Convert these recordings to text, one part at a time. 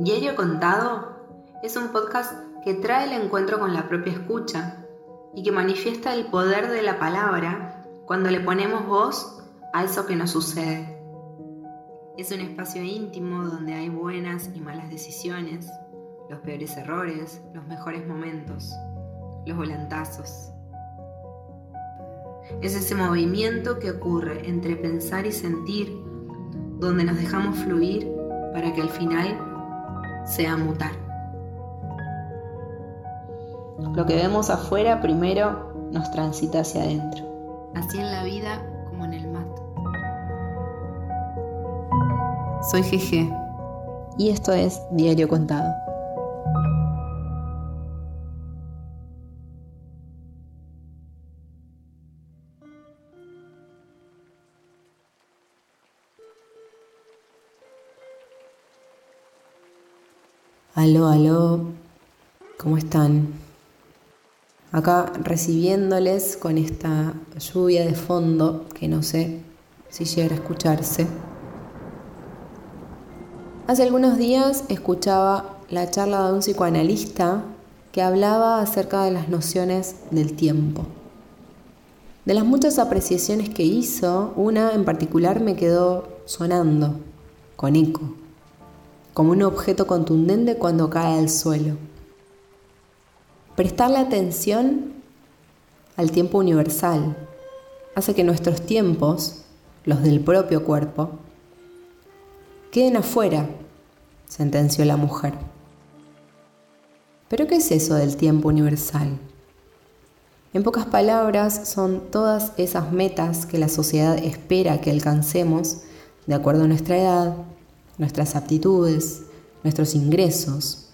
Diario Contado es un podcast que trae el encuentro con la propia escucha y que manifiesta el poder de la palabra cuando le ponemos voz a eso que nos sucede. Es un espacio íntimo donde hay buenas y malas decisiones, los peores errores, los mejores momentos, los volantazos. Es ese movimiento que ocurre entre pensar y sentir, donde nos dejamos fluir para que al final sea mutar. Lo que vemos afuera primero nos transita hacia adentro. Así en la vida como en el mato. Soy GG y esto es Diario Contado. Aló, aló, ¿cómo están? Acá recibiéndoles con esta lluvia de fondo que no sé si llega a escucharse. Hace algunos días escuchaba la charla de un psicoanalista que hablaba acerca de las nociones del tiempo. De las muchas apreciaciones que hizo, una en particular me quedó sonando, con eco como un objeto contundente cuando cae al suelo. Prestarle atención al tiempo universal hace que nuestros tiempos, los del propio cuerpo, queden afuera, sentenció la mujer. ¿Pero qué es eso del tiempo universal? En pocas palabras, son todas esas metas que la sociedad espera que alcancemos de acuerdo a nuestra edad, nuestras aptitudes, nuestros ingresos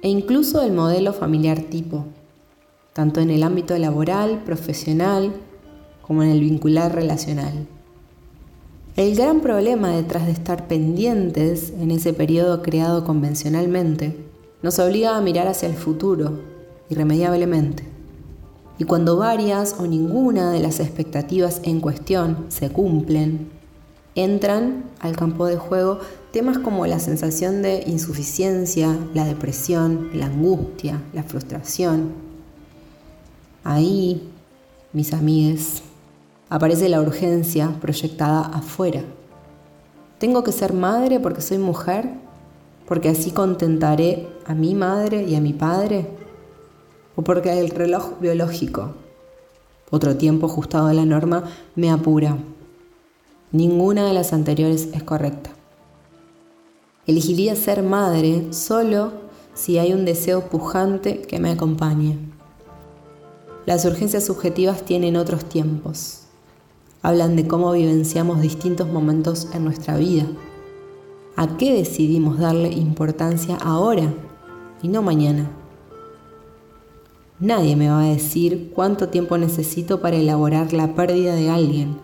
e incluso el modelo familiar tipo, tanto en el ámbito laboral, profesional, como en el vincular relacional. El gran problema detrás de estar pendientes en ese periodo creado convencionalmente nos obliga a mirar hacia el futuro, irremediablemente. Y cuando varias o ninguna de las expectativas en cuestión se cumplen, entran al campo de juego temas como la sensación de insuficiencia, la depresión, la angustia, la frustración. Ahí, mis amigues, aparece la urgencia proyectada afuera. ¿Tengo que ser madre porque soy mujer? ¿Porque así contentaré a mi madre y a mi padre? ¿O porque el reloj biológico, otro tiempo ajustado a la norma, me apura? Ninguna de las anteriores es correcta. Elegiría ser madre solo si hay un deseo pujante que me acompañe. Las urgencias subjetivas tienen otros tiempos. Hablan de cómo vivenciamos distintos momentos en nuestra vida. ¿A qué decidimos darle importancia ahora y no mañana? Nadie me va a decir cuánto tiempo necesito para elaborar la pérdida de alguien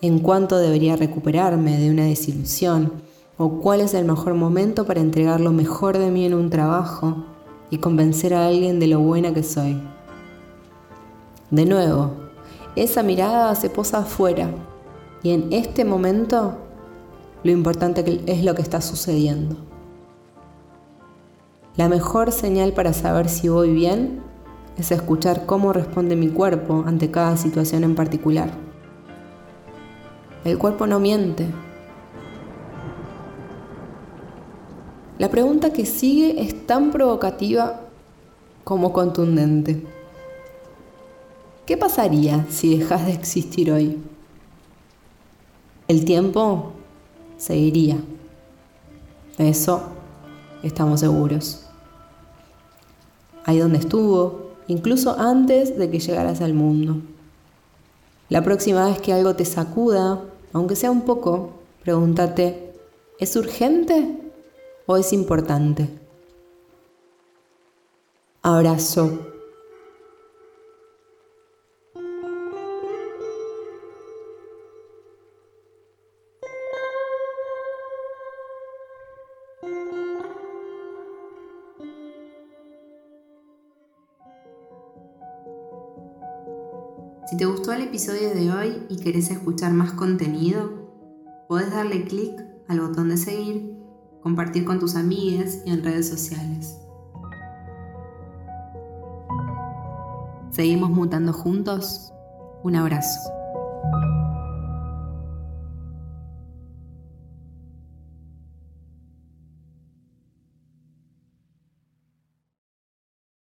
en cuánto debería recuperarme de una desilusión o cuál es el mejor momento para entregar lo mejor de mí en un trabajo y convencer a alguien de lo buena que soy. De nuevo, esa mirada se posa afuera y en este momento lo importante es lo que está sucediendo. La mejor señal para saber si voy bien es escuchar cómo responde mi cuerpo ante cada situación en particular. El cuerpo no miente. La pregunta que sigue es tan provocativa como contundente. ¿Qué pasaría si dejas de existir hoy? El tiempo seguiría. De eso estamos seguros. Ahí donde estuvo, incluso antes de que llegaras al mundo. La próxima vez que algo te sacuda, aunque sea un poco, pregúntate, ¿es urgente o es importante? Abrazo. Si te gustó el episodio de hoy y querés escuchar más contenido, podés darle clic al botón de seguir compartir con tus amigas y en redes sociales. ¿Seguimos mutando juntos? Un abrazo.